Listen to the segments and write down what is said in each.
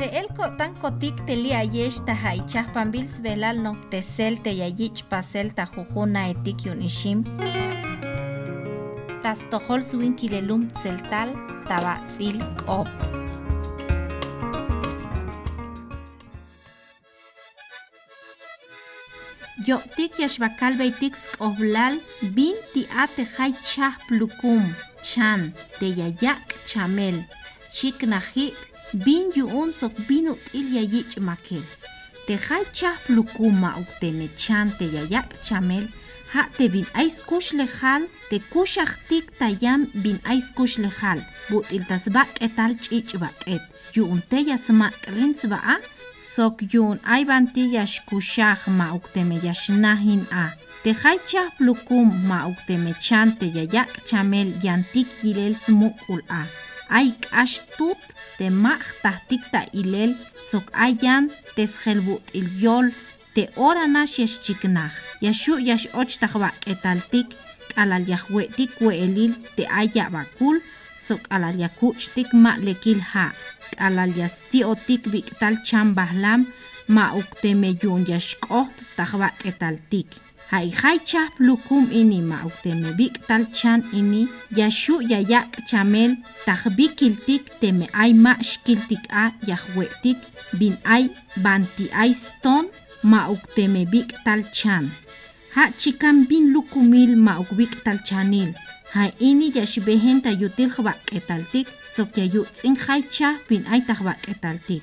Se el tan kotik teli ayesh ta haichah no tesel te yayich pasel ta etik yun ishim. Tas tohol suin kilelum tseltal tabatzil kop. Yo tik yashbakal beitik skoblal bin ti ate hay chah plukum chan te yayak chamel chik najib bin yuun sok binu il yayich makel. Te hay chah plukum ma ukte me chan te yayak chamel. Ha te bin ais kush lejal te kush tik tayam bin ais kush but il tasbak etal chich baket. Yuun te yasmak rins sok yun ay banti yash kushaj ma ukteme yashnahin a. Te chah plukum ma ukteme chante yayak chamel yantik yilel smukul a. Ay k'ax tut te mach tahtikta ilel sok ayan tes il yol te ora nash yesh chiknah. Yashu yash och tahwa k'alal tik alal yahwe tik te aya bakul sok alal yakuch tik ma lekil ha alal yasti otik vik tal cham bahlam ma ukte meyun yash koht tahwa. K'etaltik jay jay chaj plukum ini ma ukteme bik'tal chan ini. Yaxu yayak chamel taj bikiltik teme ay ma xkiltik a yajwe'tik bin ay banti ay ston ma ukteme bik'tal chan. Ha chikan bin lukumil ma ukbik'tal chanil hay ini yaxbehen ta yutil jba k'etaltik sok yayutz'in jay chaj bin ay tajba k'etaltik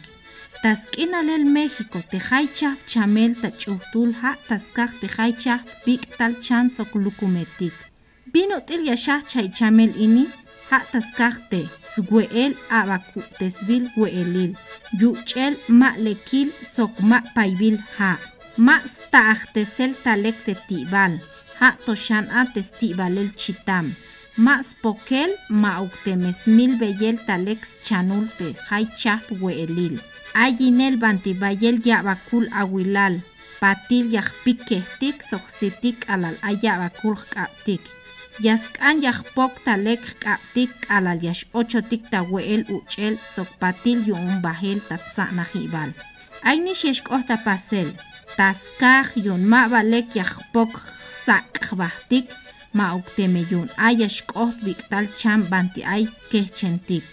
task'in alel México te jay chaj chamel ta ch'ujtul ja taskaj te jay chaj bik'tal chan sok lukumetik bin util yaxaj chay chamel ini ja taskaj te swe'el abaku tesbil we'elil yuch'el ma lekil sok ma paybil ja. Ma sta'aj tesel talek te tibal ja toshan a testibalel chitam ma spokel ma uktemesmil beyel talex chanul te jay chaj we'elil. Ayinel bantibayel yabakul awilal patil yajpik kehtik soksitik alal ayabakul k'aptik yask'an yajpok talek k'aptik alal yax ochotik tawe'el uch'el sok patil yu'um bajel tatza'najib'al ayni xexk'oj tapasel taskaj yun ma balek yajpok sak'bajtik ma ukteme yun ay yaxk'oj bik'tal cham banti ay kehchentik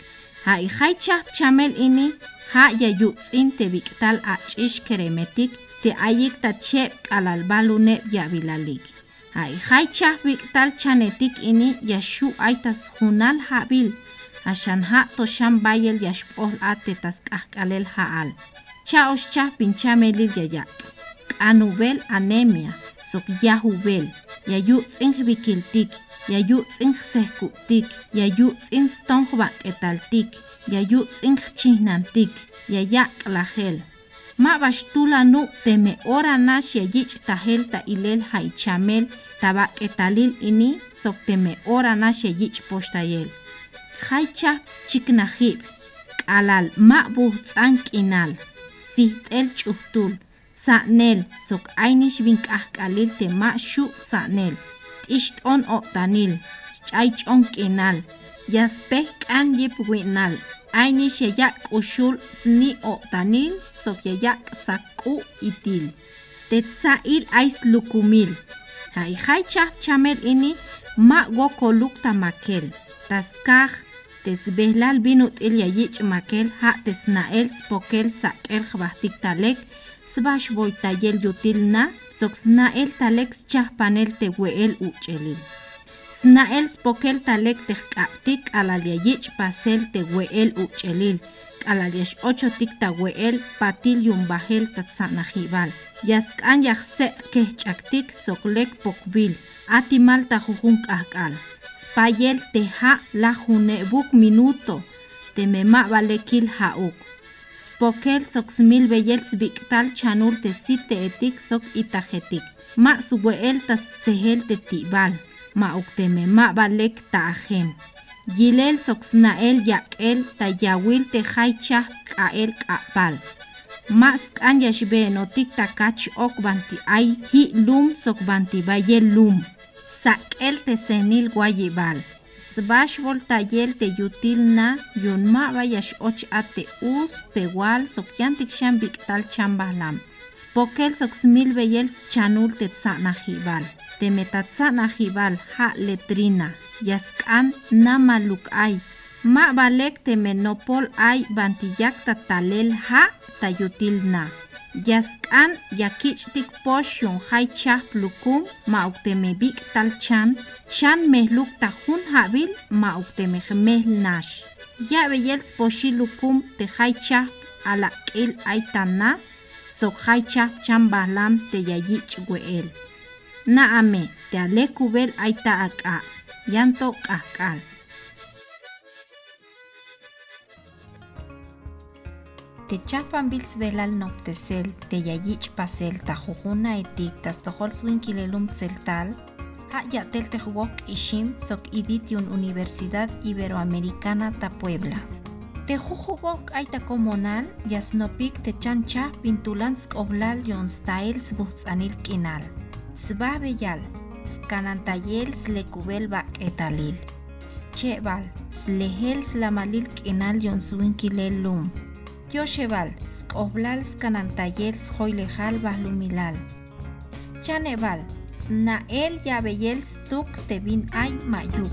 jay jay chaj chamel ini ha yayutz'in te bik'tal ach'ix keremetik te ayik ta cheb k'alal baluneb yabilalik. Jay jay chaj bik'tal chanetik ini yaxu ay tas junal jabil. Axan ja toxan bayel yaxb'oj a te tas ja'al. Cha'ox chaj pinchamelil yayak k'anub'el anemia sok yajub'el yayutz'in bikiltik yayutz'in sejku'tik yayutz'in ston jb'ak'etaltik yayutz'in chijnantik yaya k'lajel ma baxtula nu' teme ora nax yayich' tajel ta ilel jaychamel tabak'etalil ini sok teme ora nax yayich' poxtayel jay chaps chiknajib' k'alal ma' bujtz'an k'inal sijt'el ch'ujtul tza'nel sok aynix bin k'ajk'alil te ma' xu' tza'nel t'ixt'on o'tanil ch'ay ch'on k'inal yaspej k'an yib wi'nal. Ayni xeyak k'uxul sni o'tanil sok yayak sak'u itil. Tetza'il ays lukumil. Jay chamel ini ma' wo koluk tamakel taskaj tesb'ejlal bin ut'il yayich' makel ja' tesna'el spokel sak'el jb'ajtik talek sb'ax boytayel yutil na sok sna'el talek chaj panel tewe'el uch'elil. Sna'el spokel talek tejk'ab'tik k'alal yayich' pasel tewe'el uch'elil. K'alal yax ochotik tawe'el patil yumbajel tatza'najib'al yask'an yajse't kejch'aktik soklek pokb'il. Atimal tajujun k'ajk'al spayel teja' lajuneb'uk minuto. Temema' balekil ja'uk spokel sok smil beyel sbik'tal chanul te sit te'etik sok itajetik ma' swe'el tas tzejel te tib'al ma' ukteme ma' balek ta'ajem yilel sok sna'el yak'el tayawil te jay chaj k'a'el k'a'pal. Ma' sk'an yaxb'e'notik takach ok banti ay ji' lum sok banti bayel lum. Sak'el te senil wayib'al sbash voltayel te yutilna yun maba yash och ate us pewal sokyantik sham biktal chambahlam. Spokel soksmil beyel chanul te tsana jibal. Te metatsana jibal ha letrina. Yaskan namaluk ay. Ma balek te menopol ay bantiyak tatalel ha tayutilna. Yaskan yakichtik posh yun hay chah plukum ma uktemebik tal chan, chan mehluk tajun habil ma uktemehmeh nash. Ya beyel sposhi lukum te hay chah ala kil aitana, sok hay chah chan bahlam te yayich weel. Na ame te ale kubel aita aka, yanto kakal. Te chapan bils velal noptesel, te yayich pasel, ta jujuna etik, tas tohol swinquilelum tseltal, ha yatel te jugok ishim, sok iditiun Universidad Iberoamericana ta Puebla. Te jujugok aita comunal, yasnopik te chancha pintulansk oblal yon staels butzanil kinal. Sba beyal, skanantayel slekubel bak etalil. Schebal, slehel slamalil kinal yon swinquilelum. Yosheval, skoblal skanantayel schoilejal bahlumilal. Chaneval, snael yabeyel stuk tebin ay mayuk.